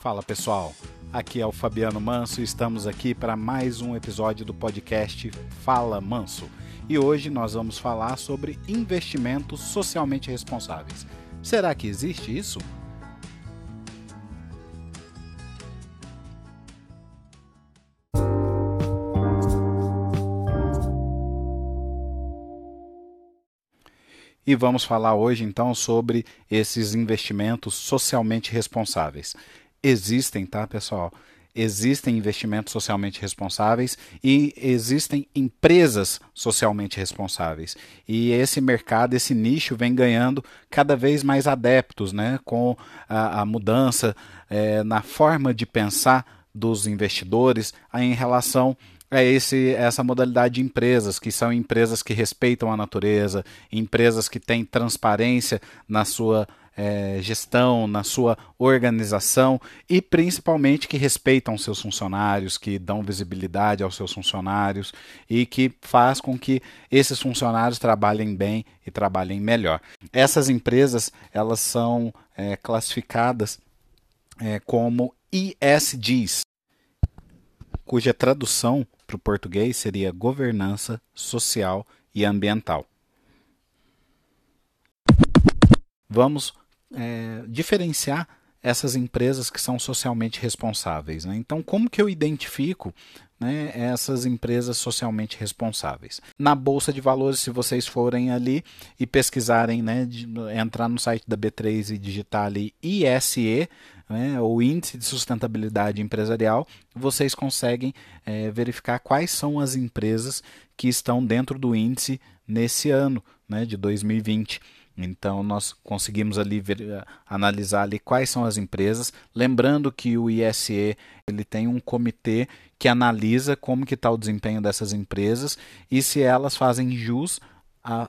Fala pessoal, aqui é o Fabiano Manso e estamos aqui para mais um episódio do podcast Fala Manso. E hoje nós vamos falar sobre investimentos socialmente responsáveis. Será que existe isso? E vamos falar hoje então sobre esses investimentos socialmente responsáveis. Existem, tá, pessoal? Existem investimentos socialmente responsáveis e existem empresas socialmente responsáveis. E esse mercado, esse nicho, vem ganhando cada vez mais adeptos, né? Com a, a mudança é, na forma de pensar dos investidores em relação é esse, essa modalidade de empresas, que são empresas que respeitam a natureza, empresas que têm transparência na sua é, gestão, na sua organização e principalmente que respeitam seus funcionários, que dão visibilidade aos seus funcionários e que faz com que esses funcionários trabalhem bem e trabalhem melhor. Essas empresas elas são é, classificadas é, como ESGs, cuja tradução para o português seria governança social e ambiental. Vamos é, diferenciar essas empresas que são socialmente responsáveis. Né? Então, como que eu identifico né, essas empresas socialmente responsáveis? Na Bolsa de Valores, se vocês forem ali e pesquisarem, né, de, entrar no site da B3 e digitar ali ISE, né, o Índice de Sustentabilidade Empresarial, vocês conseguem é, verificar quais são as empresas que estão dentro do índice nesse ano né, de 2020. Então nós conseguimos ali ver, eh, analisar ali quais são as empresas, lembrando que o ISE ele tem um comitê que analisa como que está o desempenho dessas empresas e se elas fazem jus a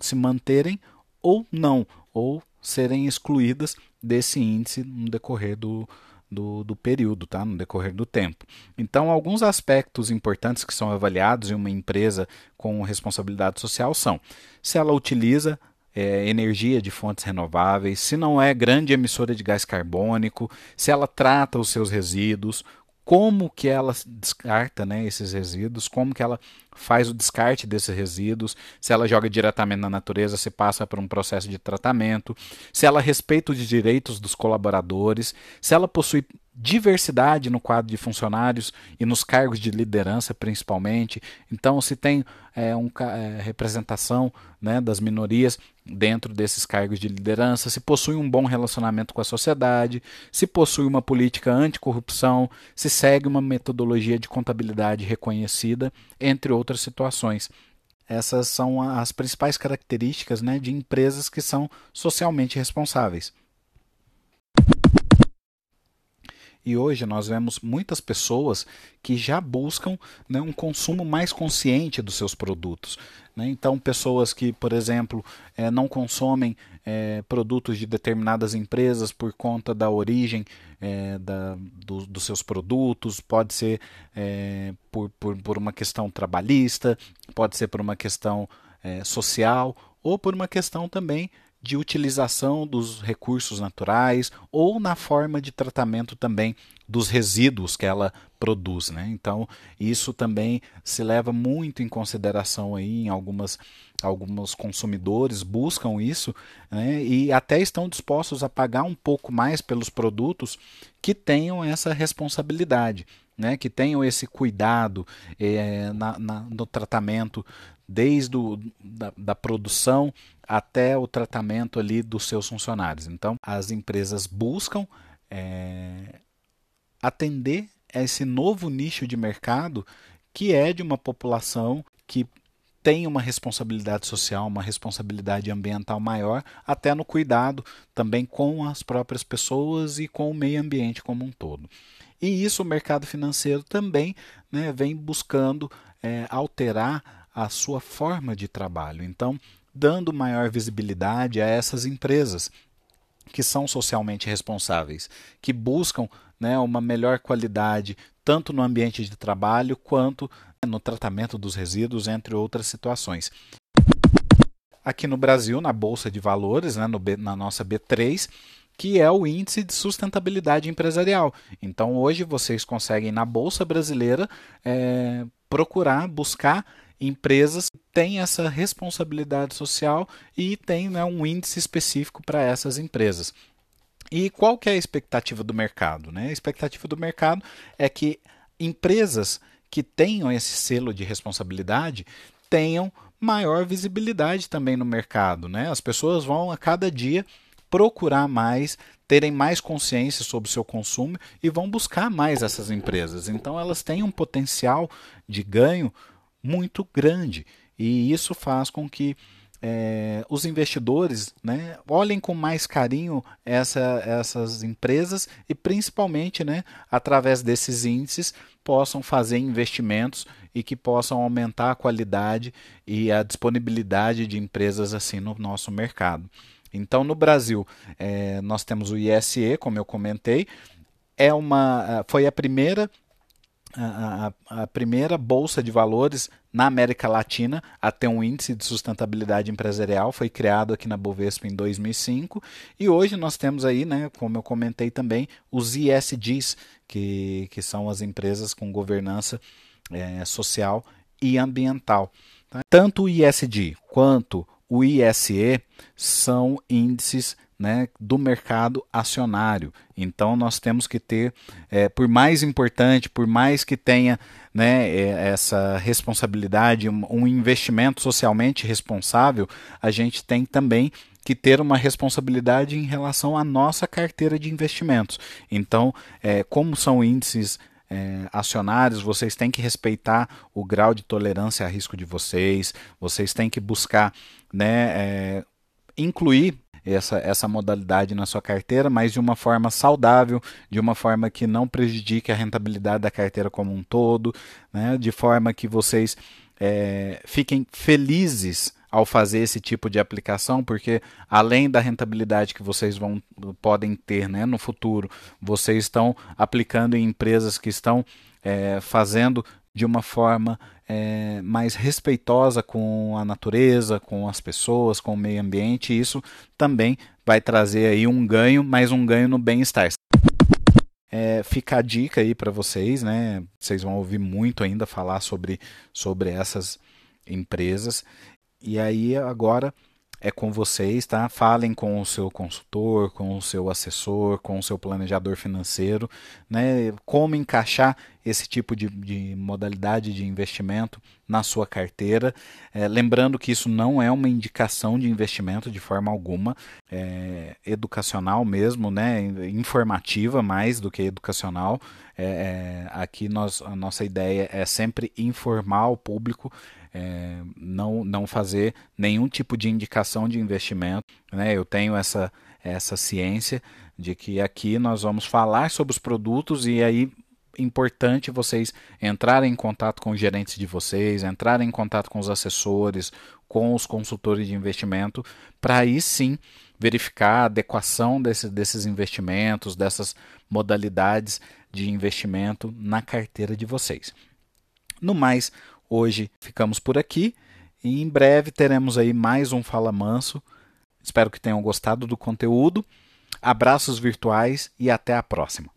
se manterem ou não, ou serem excluídas desse índice no decorrer do, do, do, período, tá? no decorrer do tempo. Então, alguns aspectos importantes que são avaliados em uma empresa com responsabilidade social são se ela utiliza é, energia de fontes renováveis, se não é grande emissora de gás carbônico, se ela trata os seus resíduos, como que ela descarta né, esses resíduos, como que ela faz o descarte desses resíduos, se ela joga diretamente na natureza, se passa por um processo de tratamento, se ela respeita os direitos dos colaboradores, se ela possui diversidade no quadro de funcionários e nos cargos de liderança, principalmente. Então, se tem é, um, é, representação né, das minorias dentro desses cargos de liderança, se possui um bom relacionamento com a sociedade, se possui uma política anticorrupção, se segue uma metodologia de contabilidade reconhecida, entre outras situações. Essas são as principais características né, de empresas que são socialmente responsáveis. E hoje nós vemos muitas pessoas que já buscam né, um consumo mais consciente dos seus produtos. Né? Então, pessoas que, por exemplo, é, não consomem é, produtos de determinadas empresas por conta da origem é, da, do, dos seus produtos, pode ser por, por, por, uma questão trabalhista, pode ser por uma questão social ou por uma questão também de utilização dos recursos naturais ou na forma de tratamento também dos resíduos que ela produz. Né? Então, isso também se leva muito em consideração aí em algumas alguns consumidores buscam isso né? e até estão dispostos a pagar um pouco mais pelos produtos que tenham essa responsabilidade. Né, que tenham esse cuidado é, na, na, no tratamento desde o, da, da produção até o tratamento ali dos seus funcionários. Então, as empresas buscam é, atender a esse novo nicho de mercado que é de uma população que tem uma responsabilidade social, uma responsabilidade ambiental maior, até no cuidado também com as próprias pessoas e com o meio ambiente como um todo. E isso o mercado financeiro também né, vem buscando é, alterar a sua forma de trabalho. Então, dando maior visibilidade a essas empresas que são socialmente responsáveis, que buscam né, uma melhor qualidade tanto no ambiente de trabalho quanto no tratamento dos resíduos, entre outras situações. Aqui no Brasil, na Bolsa de Valores, né, no B, na nossa B3, que é o índice de sustentabilidade empresarial. Então, hoje vocês conseguem na Bolsa Brasileira é, procurar, buscar empresas têm essa responsabilidade social e tem né, um índice específico para essas empresas. E qual que é a expectativa do mercado? Né? A expectativa do mercado é que empresas que tenham esse selo de responsabilidade tenham maior visibilidade também no mercado. Né? As pessoas vão a cada dia procurar mais, terem mais consciência sobre o seu consumo e vão buscar mais essas empresas. Então elas têm um potencial de ganho muito grande e isso faz com que é, os investidores né, olhem com mais carinho essa, essas empresas e principalmente né, através desses índices possam fazer investimentos e que possam aumentar a qualidade e a disponibilidade de empresas assim no nosso mercado. Então, no Brasil, é, nós temos o ISE, como eu comentei, é uma, foi a primeira a, a, primeira bolsa de valores na América Latina a ter um índice de sustentabilidade empresarial, foi criado aqui na Bovespa em 2005 e hoje nós temos aí, né, como eu comentei também, os ISDs, que, que são as empresas com governança é, social e ambiental. Tá? Tanto o ISD quanto o ISE são índices né, do mercado acionário. Então nós temos que ter, é, por mais importante, por mais que tenha né, é, essa responsabilidade, um, investimento socialmente responsável, a gente tem também que ter uma responsabilidade em relação à nossa carteira de investimentos. Então, é, como são índices é, acionários, vocês têm que respeitar o grau de tolerância a risco de vocês, vocês têm que buscar né, é, incluir essa, essa modalidade na sua carteira, mas de uma forma saudável, de uma forma que não prejudique a rentabilidade da carteira como um todo, né, de forma que vocês é, fiquem felizes ao fazer esse tipo de aplicação, porque além da rentabilidade que vocês vão podem ter né, no futuro, vocês estão aplicando em empresas que estão é, fazendo de uma forma é, mais respeitosa com a natureza, com as pessoas, com o meio ambiente. E isso também vai trazer aí um ganho, mais um ganho no bem-estar. É, fica a dica aí para vocês, né? Vocês vão ouvir muito ainda falar sobre, sobre essas empresas. E aí agora é com vocês, tá? Falem com o seu consultor, com o seu assessor, com o seu planejador financeiro, né? Como encaixar esse tipo de, de modalidade de investimento na sua carteira. É, lembrando que isso não é uma indicação de investimento de forma alguma, é educacional mesmo, né? Informativa mais do que educacional. É, é, aqui nós, a nossa ideia é sempre informar o público é, não, não fazer nenhum tipo de indicação de investimento. Né? Eu tenho essa, essa ciência de que aqui nós vamos falar sobre os produtos e aí importante vocês entrarem em contato com os gerentes de vocês, entrarem em contato com os assessores, com os consultores de investimento, para aí sim verificar a adequação desse, desses investimentos, dessas modalidades de investimento na carteira de vocês. No mais, Hoje ficamos por aqui e em breve teremos aí mais um Fala Manso. Espero que tenham gostado do conteúdo. Abraços virtuais e até a próxima.